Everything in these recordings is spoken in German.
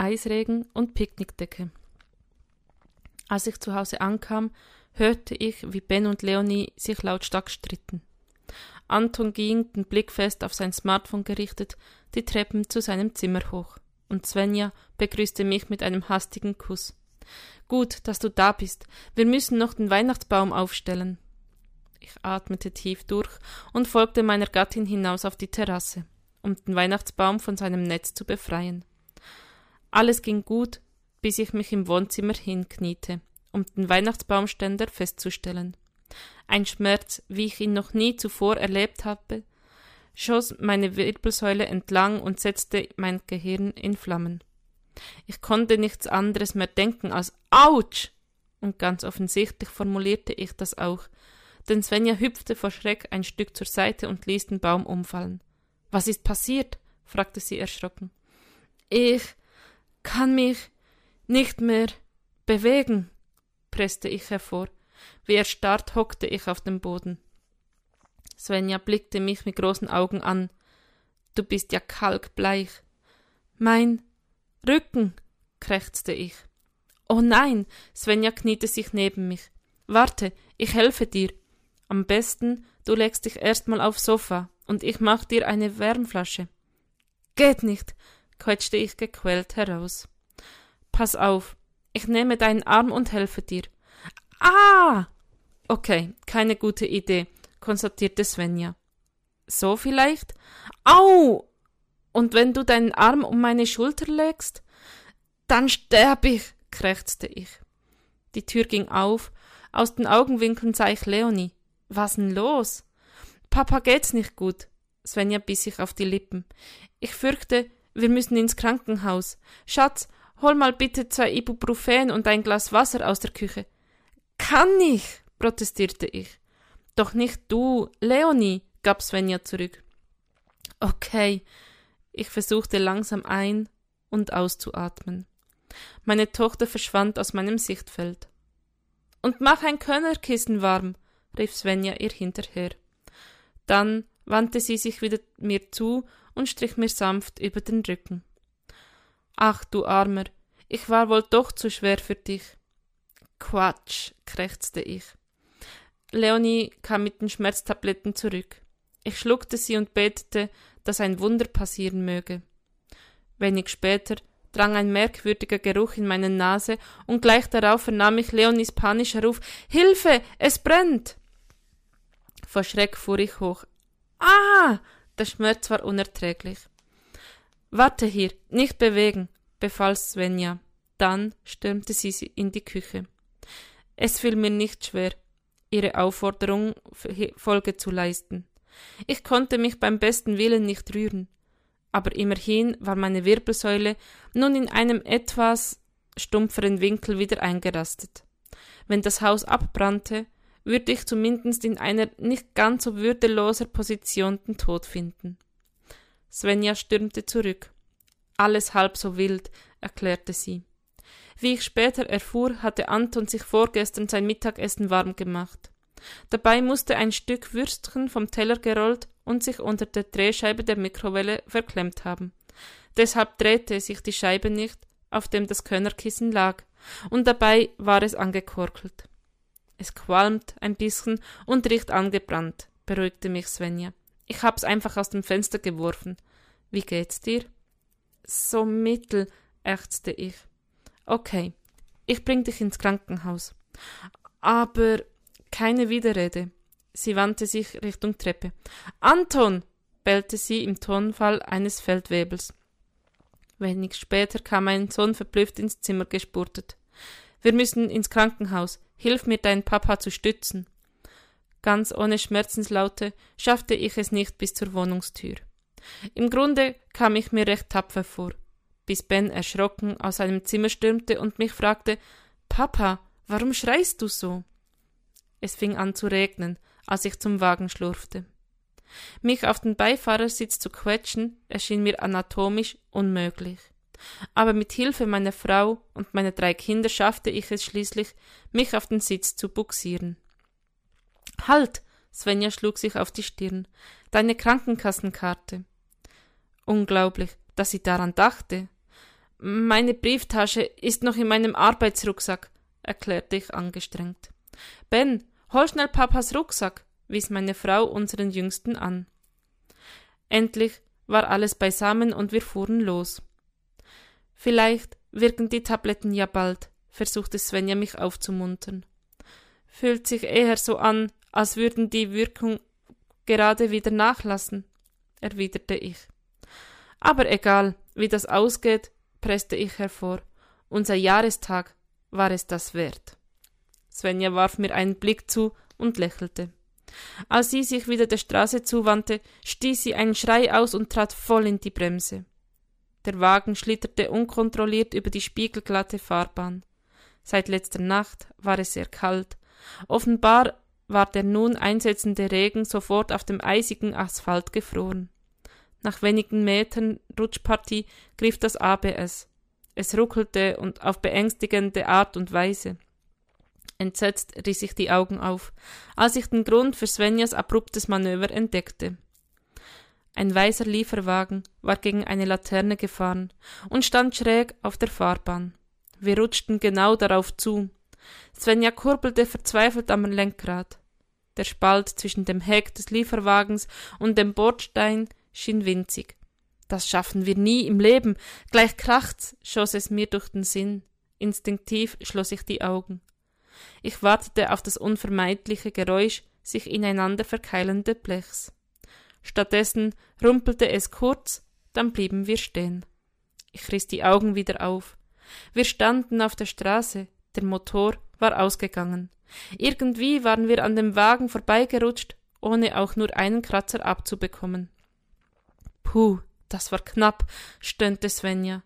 Eisregen und Picknickdecke. Als ich zu Hause ankam, hörte ich, wie Ben und Leonie sich lautstark stritten. Anton ging, den Blick fest auf sein Smartphone gerichtet, die Treppen zu seinem Zimmer hoch, und Svenja begrüßte mich mit einem hastigen Kuss. Gut, dass du da bist. Wir müssen noch den Weihnachtsbaum aufstellen. Ich atmete tief durch und folgte meiner Gattin hinaus auf die Terrasse, um den Weihnachtsbaum von seinem Netz zu befreien. Alles ging gut, bis ich mich im Wohnzimmer hinkniete, um den Weihnachtsbaumständer festzustellen. Ein Schmerz, wie ich ihn noch nie zuvor erlebt habe, schoss meine Wirbelsäule entlang und setzte mein Gehirn in Flammen. Ich konnte nichts anderes mehr denken als Autsch! Und ganz offensichtlich formulierte ich das auch, denn Svenja hüpfte vor Schreck ein Stück zur Seite und ließ den Baum umfallen. Was ist passiert? fragte sie erschrocken. Ich kann mich nicht mehr bewegen, presste ich hervor. Wie erstarrt hockte ich auf dem Boden. Svenja blickte mich mit großen Augen an. Du bist ja kalkbleich. Mein Rücken, krächzte ich. Oh nein, Svenja kniete sich neben mich. Warte, ich helfe dir. Am besten, du legst dich erstmal aufs Sofa und ich mach dir eine Wärmflasche. Geht nicht, quetschte ich gequält heraus. Pass auf, ich nehme deinen Arm und helfe dir. Ah! Okay, keine gute Idee, konstatierte Svenja. So vielleicht? Au! Und wenn du deinen Arm um meine Schulter legst? Dann sterb ich, krächzte ich. Die Tür ging auf, aus den Augenwinkeln sah ich Leonie. Was denn los? Papa geht's nicht gut. Svenja biss sich auf die Lippen. Ich fürchte, wir müssen ins Krankenhaus. Schatz, hol mal bitte zwei Ibuprofen und ein Glas Wasser aus der Küche. Kann ich, protestierte ich. Doch nicht du, Leonie, gab Svenja zurück. Okay. Ich versuchte langsam ein und auszuatmen. Meine Tochter verschwand aus meinem Sichtfeld. Und mach ein Könnerkissen warm, rief Svenja ihr hinterher. Dann wandte sie sich wieder mir zu und strich mir sanft über den Rücken. Ach, du Armer, ich war wohl doch zu schwer für dich. Quatsch, krächzte ich. Leonie kam mit den Schmerztabletten zurück. Ich schluckte sie und betete, dass ein Wunder passieren möge. Wenig später drang ein merkwürdiger Geruch in meine Nase, und gleich darauf vernahm ich Leonies panischer Ruf Hilfe. Es brennt. Vor Schreck fuhr ich hoch. Ah. Der Schmerz war unerträglich. Warte hier, nicht bewegen, befahl Svenja. Dann stürmte sie in die Küche. Es fiel mir nicht schwer, ihre Aufforderung Folge zu leisten. Ich konnte mich beim besten Willen nicht rühren, aber immerhin war meine Wirbelsäule nun in einem etwas stumpferen Winkel wieder eingerastet. Wenn das Haus abbrannte, würde ich zumindest in einer nicht ganz so würdeloser Position den Tod finden. Svenja stürmte zurück. Alles halb so wild, erklärte sie. Wie ich später erfuhr, hatte Anton sich vorgestern sein Mittagessen warm gemacht. Dabei musste ein Stück Würstchen vom Teller gerollt und sich unter der Drehscheibe der Mikrowelle verklemmt haben. Deshalb drehte sich die Scheibe nicht, auf dem das Könnerkissen lag, und dabei war es angekorkelt. Es qualmt ein bisschen und riecht angebrannt, beruhigte mich Svenja. Ich hab's einfach aus dem Fenster geworfen. Wie geht's dir? So mittel, ächzte ich. Okay, ich bring dich ins Krankenhaus. Aber keine Widerrede. Sie wandte sich Richtung Treppe. Anton! bellte sie im Tonfall eines Feldwebels. Wenig später kam mein Sohn verblüfft ins Zimmer gespurtet. Wir müssen ins Krankenhaus. Hilf mir, deinen Papa zu stützen. Ganz ohne Schmerzenslaute schaffte ich es nicht bis zur Wohnungstür. Im Grunde kam ich mir recht tapfer vor, bis Ben erschrocken aus seinem Zimmer stürmte und mich fragte Papa, warum schreist du so? Es fing an zu regnen, als ich zum Wagen schlurfte. Mich auf den Beifahrersitz zu quetschen, erschien mir anatomisch unmöglich. Aber mit Hilfe meiner Frau und meiner drei Kinder schaffte ich es schließlich, mich auf den Sitz zu buxieren. Halt! Svenja schlug sich auf die Stirn. Deine Krankenkassenkarte. Unglaublich, dass sie daran dachte. Meine Brieftasche ist noch in meinem Arbeitsrucksack, erklärte ich angestrengt. Ben, hol schnell Papas Rucksack, wies meine Frau unseren Jüngsten an. Endlich war alles beisammen und wir fuhren los. Vielleicht wirken die Tabletten ja bald, versuchte Svenja mich aufzumuntern. Fühlt sich eher so an, als würden die Wirkung gerade wieder nachlassen, erwiderte ich. Aber egal, wie das ausgeht, presste ich hervor. Unser Jahrestag war es das wert. Svenja warf mir einen Blick zu und lächelte. Als sie sich wieder der Straße zuwandte, stieß sie einen Schrei aus und trat voll in die Bremse. Der Wagen schlitterte unkontrolliert über die spiegelglatte Fahrbahn. Seit letzter Nacht war es sehr kalt. Offenbar war der nun einsetzende Regen sofort auf dem eisigen Asphalt gefroren. Nach wenigen Metern Rutschpartie griff das ABS. Es ruckelte und auf beängstigende Art und Weise. Entsetzt riss ich die Augen auf, als ich den Grund für Svenjas abruptes Manöver entdeckte. Ein weißer Lieferwagen war gegen eine Laterne gefahren und stand schräg auf der Fahrbahn. Wir rutschten genau darauf zu. Svenja kurbelte verzweifelt am Lenkrad. Der Spalt zwischen dem Heck des Lieferwagens und dem Bordstein schien winzig. Das schaffen wir nie im Leben. Gleich kracht's, schoss es mir durch den Sinn. Instinktiv schloss ich die Augen. Ich wartete auf das unvermeidliche Geräusch sich ineinander verkeilende Blechs. Stattdessen rumpelte es kurz, dann blieben wir stehen. Ich riss die Augen wieder auf. Wir standen auf der Straße, der Motor war ausgegangen. Irgendwie waren wir an dem Wagen vorbeigerutscht, ohne auch nur einen Kratzer abzubekommen. Puh, das war knapp, stöhnte Svenja.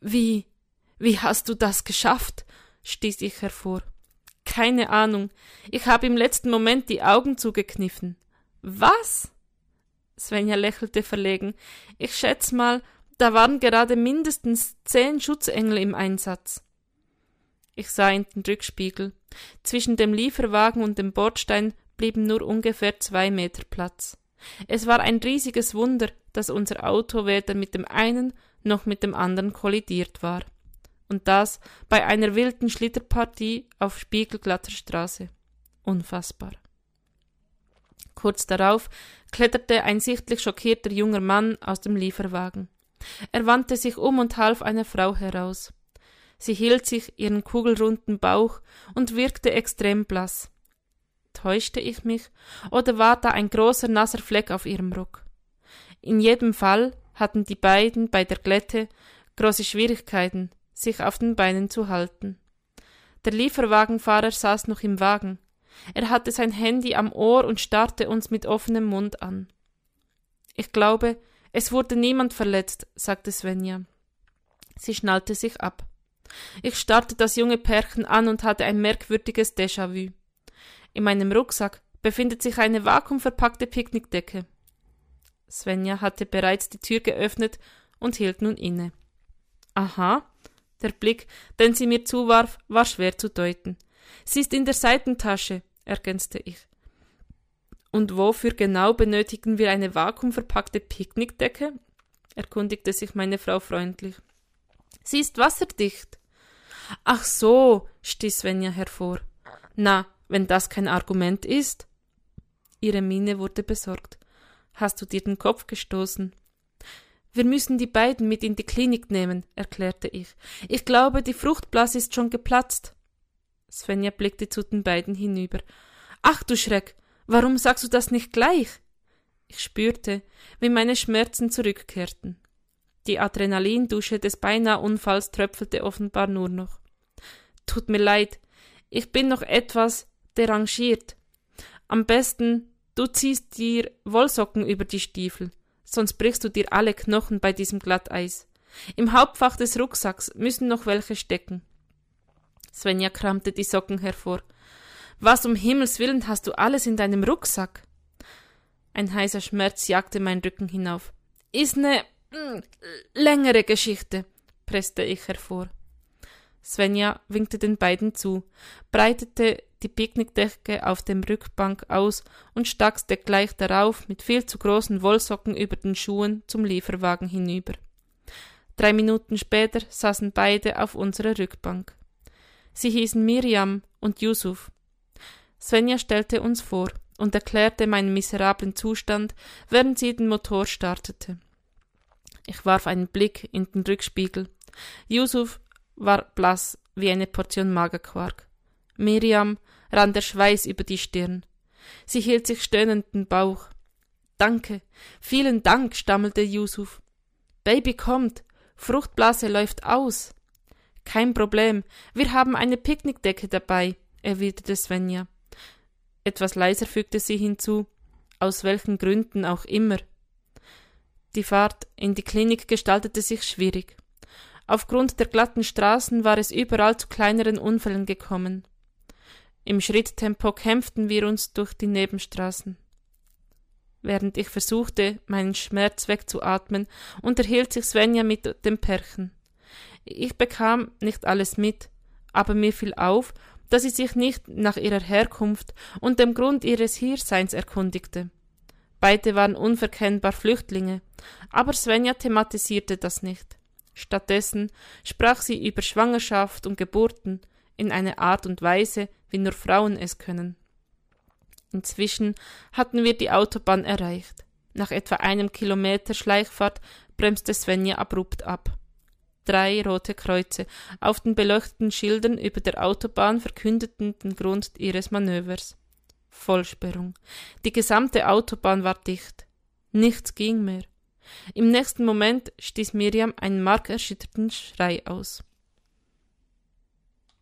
Wie, wie hast du das geschafft? stieß ich hervor. Keine Ahnung. Ich habe im letzten Moment die Augen zugekniffen. Was? Svenja lächelte verlegen. Ich schätz mal, da waren gerade mindestens zehn Schutzengel im Einsatz. Ich sah in den Rückspiegel. Zwischen dem Lieferwagen und dem Bordstein blieben nur ungefähr zwei Meter Platz. Es war ein riesiges Wunder, dass unser Auto weder mit dem einen noch mit dem anderen kollidiert war. Und das bei einer wilden Schlitterpartie auf spiegelglatter Straße. Unfassbar. Kurz darauf kletterte ein sichtlich schockierter junger Mann aus dem Lieferwagen. Er wandte sich um und half einer Frau heraus. Sie hielt sich ihren kugelrunden Bauch und wirkte extrem blass. Täuschte ich mich, oder war da ein großer nasser Fleck auf ihrem Rock? In jedem Fall hatten die beiden bei der Glätte große Schwierigkeiten, sich auf den Beinen zu halten. Der Lieferwagenfahrer saß noch im Wagen. Er hatte sein Handy am Ohr und starrte uns mit offenem Mund an. Ich glaube, es wurde niemand verletzt, sagte Svenja. Sie schnallte sich ab. Ich starrte das junge Pärchen an und hatte ein merkwürdiges Déjà-vu. In meinem Rucksack befindet sich eine vakuumverpackte Picknickdecke. Svenja hatte bereits die Tür geöffnet und hielt nun inne. Aha, der Blick, den sie mir zuwarf, war schwer zu deuten. Sie ist in der Seitentasche, ergänzte ich. Und wofür genau benötigen wir eine vakuumverpackte Picknickdecke? erkundigte sich meine Frau freundlich. Sie ist wasserdicht. Ach so, stieß Svenja hervor. Na, wenn das kein Argument ist. Ihre Miene wurde besorgt. Hast du dir den Kopf gestoßen? Wir müssen die beiden mit in die Klinik nehmen, erklärte ich. Ich glaube, die Fruchtblase ist schon geplatzt. Svenja blickte zu den beiden hinüber. Ach du Schreck, warum sagst du das nicht gleich? Ich spürte, wie meine Schmerzen zurückkehrten. Die Adrenalindusche des beinahe Unfalls tröpfelte offenbar nur noch. Tut mir leid, ich bin noch etwas derangiert. Am besten, du ziehst dir Wollsocken über die Stiefel, sonst brichst du dir alle Knochen bei diesem Glatteis. Im Hauptfach des Rucksacks müssen noch welche stecken. Svenja kramte die Socken hervor. Was um Himmels willen hast du alles in deinem Rucksack? Ein heißer Schmerz jagte mein Rücken hinauf. Ist ne hm, längere Geschichte, presste ich hervor. Svenja winkte den beiden zu, breitete die Picknickdecke auf dem Rückbank aus und stackste gleich darauf mit viel zu großen Wollsocken über den Schuhen zum Lieferwagen hinüber. Drei Minuten später saßen beide auf unserer Rückbank. Sie hießen Miriam und Yusuf. Svenja stellte uns vor und erklärte meinen miserablen Zustand, während sie den Motor startete. Ich warf einen Blick in den Rückspiegel. Yusuf war blass wie eine Portion Magerquark. Miriam rann der Schweiß über die Stirn. Sie hielt sich stöhnend den Bauch. Danke, vielen Dank, stammelte Yusuf. Baby kommt, Fruchtblase läuft aus. Kein Problem, wir haben eine Picknickdecke dabei, erwiderte Svenja. Etwas leiser fügte sie hinzu, aus welchen Gründen auch immer. Die Fahrt in die Klinik gestaltete sich schwierig. Aufgrund der glatten Straßen war es überall zu kleineren Unfällen gekommen. Im Schritttempo kämpften wir uns durch die Nebenstraßen. Während ich versuchte, meinen Schmerz wegzuatmen, unterhielt sich Svenja mit dem Perchen. Ich bekam nicht alles mit, aber mir fiel auf, dass sie sich nicht nach ihrer Herkunft und dem Grund ihres Hierseins erkundigte. Beide waren unverkennbar Flüchtlinge, aber Svenja thematisierte das nicht. Stattdessen sprach sie über Schwangerschaft und Geburten in einer Art und Weise, wie nur Frauen es können. Inzwischen hatten wir die Autobahn erreicht. Nach etwa einem Kilometer Schleichfahrt bremste Svenja abrupt ab. Drei rote Kreuze auf den beleuchteten Schildern über der Autobahn verkündeten den Grund ihres Manövers. Vollsperrung. Die gesamte Autobahn war dicht. Nichts ging mehr. Im nächsten Moment stieß Miriam einen markerschütternden Schrei aus.